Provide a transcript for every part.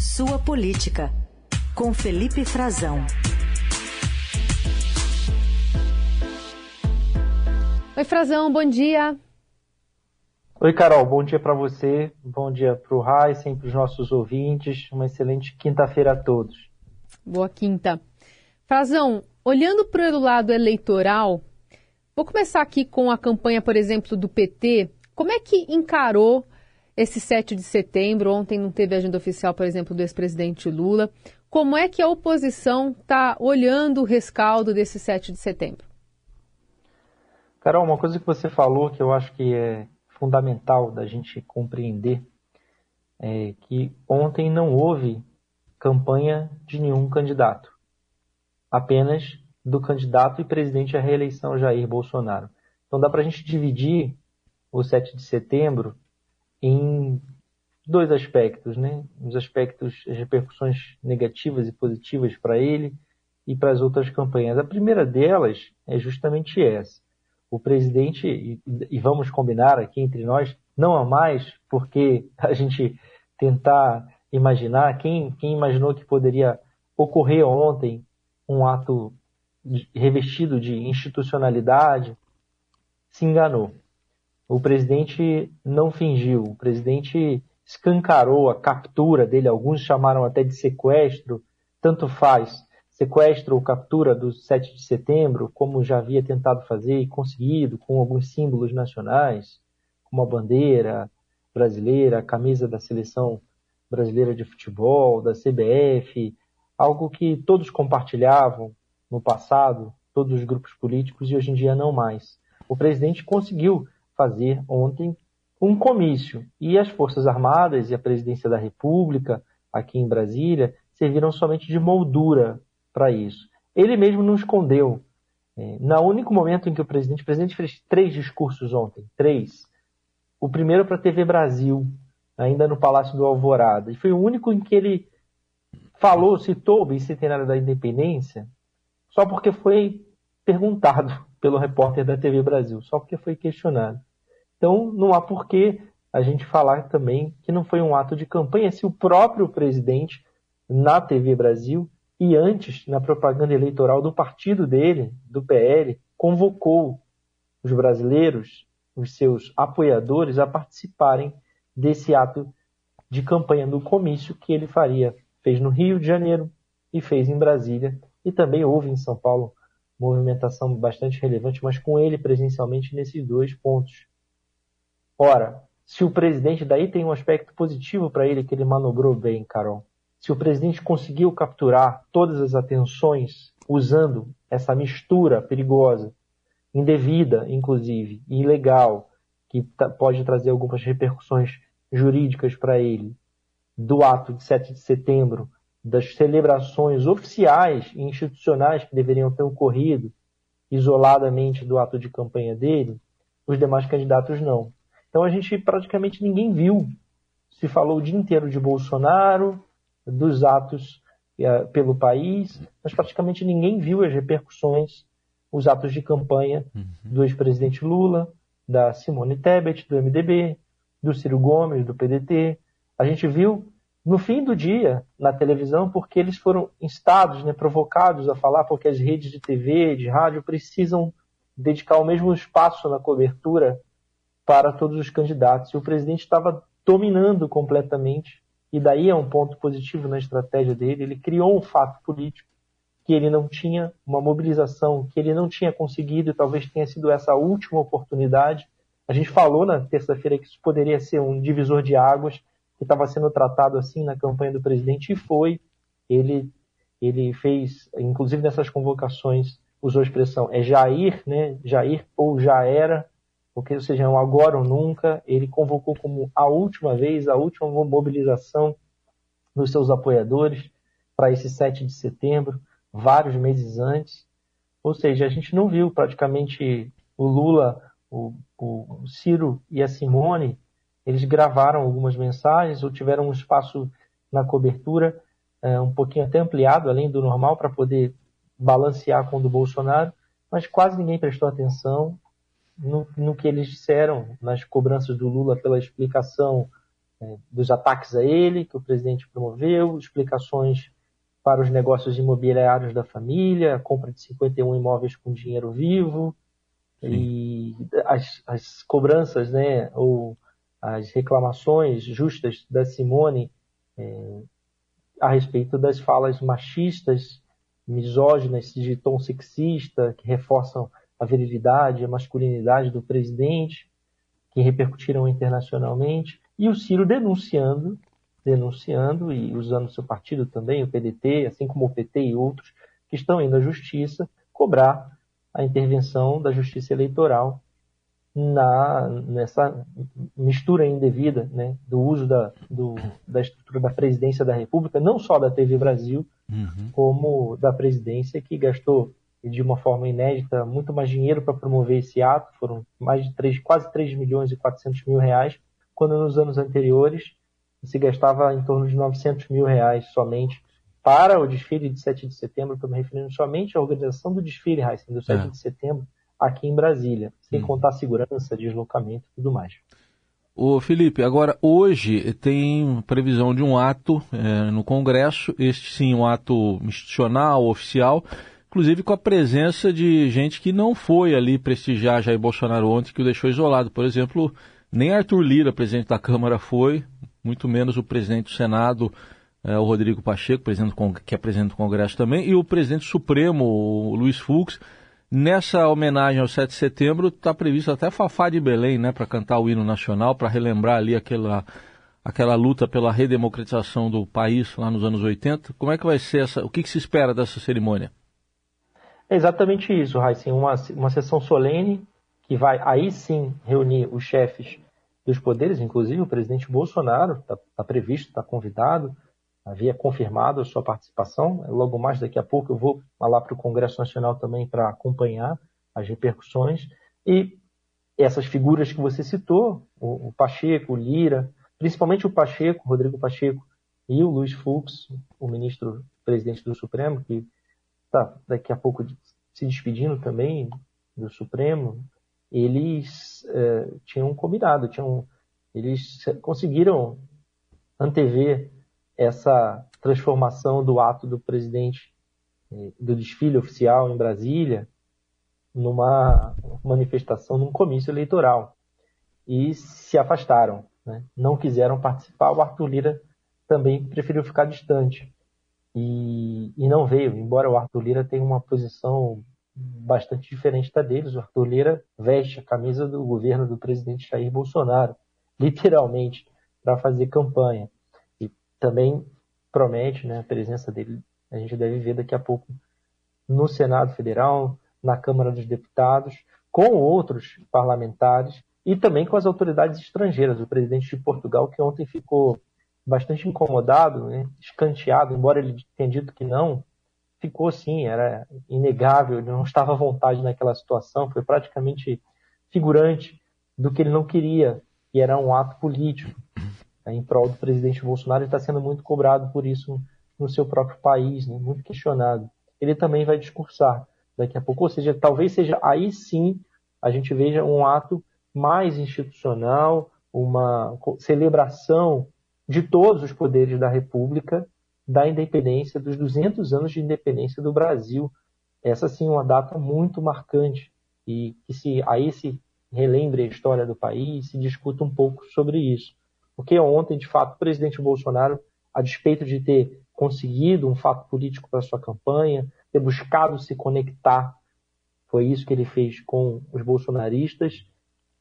Sua Política, com Felipe Frazão. Oi, Frazão, bom dia. Oi, Carol, bom dia para você, bom dia para o Heisen, para os nossos ouvintes, uma excelente quinta-feira a todos. Boa quinta. Frazão, olhando para o lado eleitoral, vou começar aqui com a campanha, por exemplo, do PT. Como é que encarou esse 7 de setembro? Ontem não teve agenda oficial, por exemplo, do ex-presidente Lula. Como é que a oposição está olhando o rescaldo desse 7 de setembro? Carol, uma coisa que você falou que eu acho que é fundamental da gente compreender é que ontem não houve campanha de nenhum candidato, apenas do candidato e presidente à reeleição Jair Bolsonaro. Então dá para a gente dividir o 7 de setembro em dois aspectos, né? Os aspectos, as repercussões negativas e positivas para ele e para as outras campanhas. A primeira delas é justamente essa. O presidente, e, vamos combinar aqui entre nós, não há mais porque a gente tentar imaginar, quem, quem imaginou que poderia ocorrer ontem um ato revestido de institucionalidade, se enganou. O presidente não fingiu, o presidente escancarou a captura dele, alguns chamaram até de sequestro, tanto faz, sequestro ou captura do 7 de setembro, como já havia tentado fazer e conseguido, com alguns símbolos nacionais, como a bandeira brasileira, a camisa da seleção brasileira de futebol, da CBF, algo que todos compartilhavam no passado, todos os grupos políticos, e hoje em dia não mais. O presidente conseguiu fazer ontem um comício. E as Forças Armadas e a Presidência da República, aqui em Brasília, serviram somente de moldura para isso. Ele mesmo não escondeu. É, no único momento em que o presidente, o presidente fez três discursos ontem, três. O primeiro para a TV Brasil, ainda no Palácio do Alvorada. E foi o único em que ele falou, citou o bicentenário da independência, só porque foi perguntado pelo repórter da TV Brasil, só porque foi questionado. Então, não há por que a gente falar também que não foi um ato de campanha se o próprio presidente, na TV Brasil, e antes, na propaganda eleitoral do partido dele, do PL, convocou os brasileiros, os seus apoiadores, a participarem desse ato de campanha do comício que ele faria. Fez no Rio de Janeiro e fez em Brasília, e também houve em São Paulo movimentação bastante relevante, mas com ele presencialmente nesses dois pontos. Ora, se o presidente daí tem um aspecto positivo para ele que ele manobrou bem, Carol. Se o presidente conseguiu capturar todas as atenções usando essa mistura perigosa, indevida, inclusive, e ilegal, que pode trazer algumas repercussões jurídicas para ele, do ato de 7 de setembro, das celebrações oficiais e institucionais que deveriam ter ocorrido isoladamente do ato de campanha dele, os demais candidatos não. Então a gente praticamente ninguém viu. Se falou o dia inteiro de Bolsonaro, dos atos uh, pelo país, mas praticamente ninguém viu as repercussões, os atos de campanha uhum. do ex-presidente Lula, da Simone Tebet, do MDB, do Ciro Gomes, do PDT. A gente viu no fim do dia na televisão porque eles foram instados, né, provocados a falar porque as redes de TV, de rádio precisam dedicar o mesmo espaço na cobertura para todos os candidatos. E o presidente estava dominando completamente, e daí é um ponto positivo na estratégia dele. Ele criou um fato político que ele não tinha, uma mobilização que ele não tinha conseguido, e talvez tenha sido essa última oportunidade. A gente falou na terça-feira que isso poderia ser um divisor de águas, que estava sendo tratado assim na campanha do presidente, e foi. Ele, ele fez, inclusive nessas convocações, usou a expressão é Jair, né? Jair ou já era, porque, ou seja, é um agora ou nunca. Ele convocou como a última vez, a última mobilização dos seus apoiadores para esse 7 de setembro, vários meses antes. Ou seja, a gente não viu praticamente o Lula, o, o Ciro e a Simone, eles gravaram algumas mensagens ou tiveram um espaço na cobertura é, um pouquinho até ampliado, além do normal, para poder balancear com o do Bolsonaro, mas quase ninguém prestou atenção no, no que eles disseram nas cobranças do Lula pela explicação é, dos ataques a ele, que o presidente promoveu, explicações para os negócios imobiliários da família, a compra de 51 imóveis com dinheiro vivo, Sim. e as, as cobranças, né, ou as reclamações justas da Simone é, a respeito das falas machistas, misóginas, de tom sexista, que reforçam a virilidade, a masculinidade do presidente, que repercutiram internacionalmente, e o Ciro denunciando, denunciando e usando seu partido também, o PDT, assim como o PT e outros, que estão indo à justiça cobrar a intervenção da justiça eleitoral na, nessa mistura indevida né, do uso da, do, da estrutura da presidência da República, não só da TV Brasil, uhum. como da presidência, que gastou de uma forma inédita muito mais dinheiro para promover esse ato, foram mais de 3, quase 3 milhões e 400 mil reais, quando nos anos anteriores se gastava em torno de 900 mil reais somente para o desfile de 7 de setembro, estou me referindo somente à organização do desfile, Heisen, do 7 é. de setembro, aqui em Brasília, sem hum. contar segurança, deslocamento e tudo mais. Ô Felipe, agora hoje tem previsão de um ato é, no Congresso, este sim um ato institucional, oficial, inclusive com a presença de gente que não foi ali prestigiar Jair Bolsonaro ontem, que o deixou isolado. Por exemplo, nem Arthur Lira, presidente da Câmara, foi, muito menos o presidente do Senado, é, o Rodrigo Pacheco, presidente, que é presidente do Congresso também, e o presidente Supremo, o Luiz Fux, Nessa homenagem ao 7 de setembro, está previsto até Fafá de Belém, né, para cantar o hino nacional, para relembrar ali aquela, aquela luta pela redemocratização do país lá nos anos 80. Como é que vai ser essa? O que, que se espera dessa cerimônia? É exatamente isso, Raíssa. Uma, uma sessão solene que vai aí sim reunir os chefes dos poderes, inclusive o presidente Bolsonaro está tá previsto, está convidado, havia confirmado a sua participação. Logo mais daqui a pouco eu vou lá para o Congresso Nacional também para acompanhar as repercussões. E essas figuras que você citou, o, Pacheco, o Lira, principalmente o Pacheco, Rodrigo Pacheco, e o Luiz Fux, o ministro presidente do Supremo, que está daqui a pouco se despedindo também do Supremo, eles é, tinham combinado, tinham, eles conseguiram antever essa transformação do ato do presidente eh, do desfile oficial em Brasília numa manifestação, num comício eleitoral. E se afastaram, né? não quiseram participar. O Arthur Lira também preferiu ficar distante e, e não veio, embora o Arthur Lira tenha uma posição bastante diferente da deles. O Arthur Lira veste a camisa do governo do presidente Jair Bolsonaro, literalmente, para fazer campanha também promete né, a presença dele. A gente deve ver daqui a pouco no Senado Federal, na Câmara dos Deputados, com outros parlamentares e também com as autoridades estrangeiras. O presidente de Portugal, que ontem ficou bastante incomodado, né, escanteado, embora ele tenha dito que não, ficou sim, era inegável, ele não estava à vontade naquela situação, foi praticamente figurante do que ele não queria, que era um ato político. Né, em prol do presidente Bolsonaro e está sendo muito cobrado por isso no seu próprio país, né, muito questionado. Ele também vai discursar daqui a pouco, ou seja, talvez seja aí sim a gente veja um ato mais institucional, uma celebração de todos os poderes da República, da independência, dos 200 anos de independência do Brasil. Essa sim é uma data muito marcante e que se aí se relembre a história do país, se discuta um pouco sobre isso. Porque ontem, de fato, o presidente Bolsonaro, a despeito de ter conseguido um fato político para sua campanha, ter buscado se conectar, foi isso que ele fez com os bolsonaristas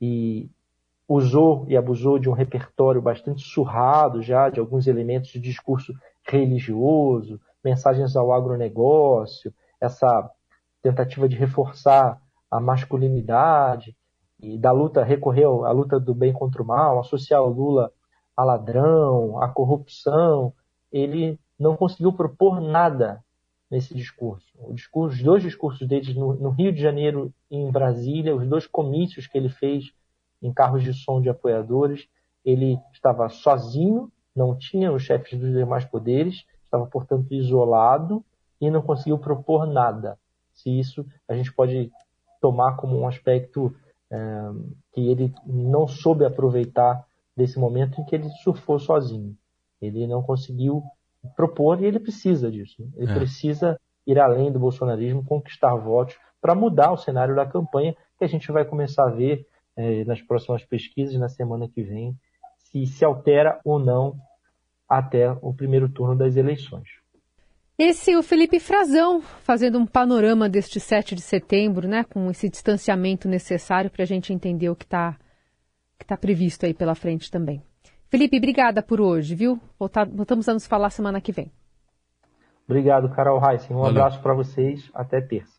e usou e abusou de um repertório bastante surrado já, de alguns elementos de discurso religioso, mensagens ao agronegócio, essa tentativa de reforçar a masculinidade e da luta, recorreu à luta do bem contra o mal, associar o Lula a ladrão, a corrupção, ele não conseguiu propor nada nesse discurso. Discurso os dois discursos deles no, no, Rio de Janeiro e em Brasília, os dois comícios que ele fez em carros de som de apoiadores, ele estava sozinho, não tinha os chefes dos demais poderes, estava, portanto, isolado e não conseguiu propor nada. Se isso a gente pode tomar como um aspecto é, que ele não soube aproveitar desse momento em que ele surfou sozinho. Ele não conseguiu propor e ele precisa disso. Ele é. precisa ir além do bolsonarismo, conquistar votos para mudar o cenário da campanha que a gente vai começar a ver é, nas próximas pesquisas na semana que vem se se altera ou não até o primeiro turno das eleições. Esse é o Felipe Frazão fazendo um panorama deste 7 de setembro, né, com esse distanciamento necessário para a gente entender o que está que tá previsto aí pela frente também. Felipe, obrigada por hoje, viu? Voltamos a nos falar semana que vem. Obrigado, Carol Heissen. Um Valeu. abraço para vocês. Até terça.